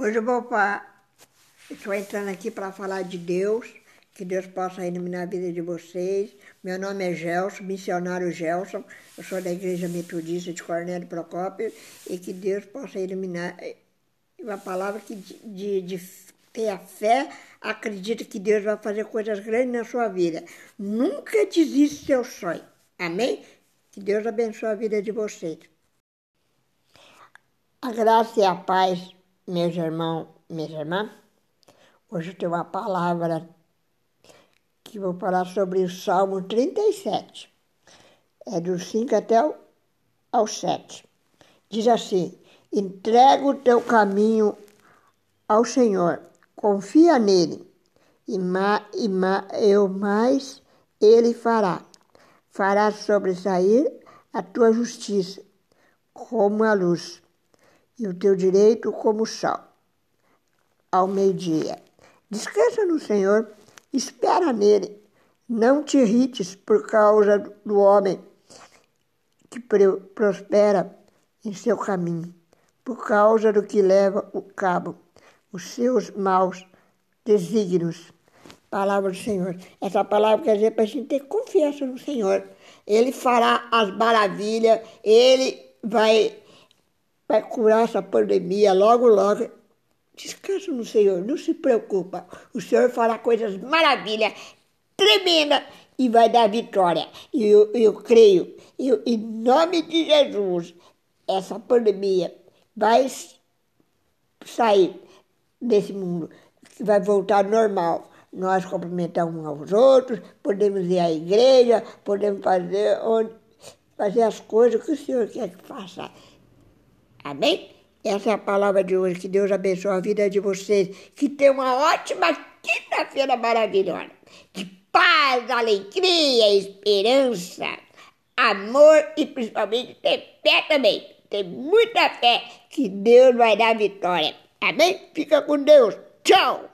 Hoje eu vou para. Estou entrando aqui para falar de Deus, que Deus possa iluminar a vida de vocês. Meu nome é Gelson, missionário Gelson. Eu sou da Igreja Metodista de Cornélio Procópio e que Deus possa iluminar. Uma palavra que de, de, de ter a fé, acredita que Deus vai fazer coisas grandes na sua vida. Nunca desista do seu sonho. Amém? Que Deus abençoe a vida de vocês. A graça e a paz meus irmãos, minhas irmãs, hoje eu tenho uma palavra que vou falar sobre o Salmo 37. É do 5 até o, ao 7. Diz assim: entrega o teu caminho ao Senhor, confia nele, e, ma, e ma, eu mais ele fará. Fará sobressair a tua justiça como a luz e o teu direito como sal. Ao meio-dia. Descansa no Senhor, espera nele. Não te irrites por causa do homem que prospera em seu caminho, por causa do que leva o cabo os seus maus desígnios. Palavra do Senhor. Essa palavra quer dizer para a gente ter confiança no Senhor. Ele fará as maravilhas, ele vai vai curar essa pandemia logo, logo. Descansa no Senhor, não se preocupa. O Senhor fará coisas maravilhas, tremenda e vai dar vitória. E eu, eu creio, eu, em nome de Jesus, essa pandemia vai sair desse mundo, vai voltar normal. Nós cumprimentamos uns aos outros, podemos ir à igreja, podemos fazer, onde, fazer as coisas que o Senhor quer que faça. Amém? Essa é a palavra de hoje. Que Deus abençoe a vida de vocês. Que tenham uma ótima quinta-feira maravilhosa. De paz, alegria, esperança, amor e principalmente ter fé também. Ter muita fé que Deus vai dar vitória. Amém? Fica com Deus. Tchau!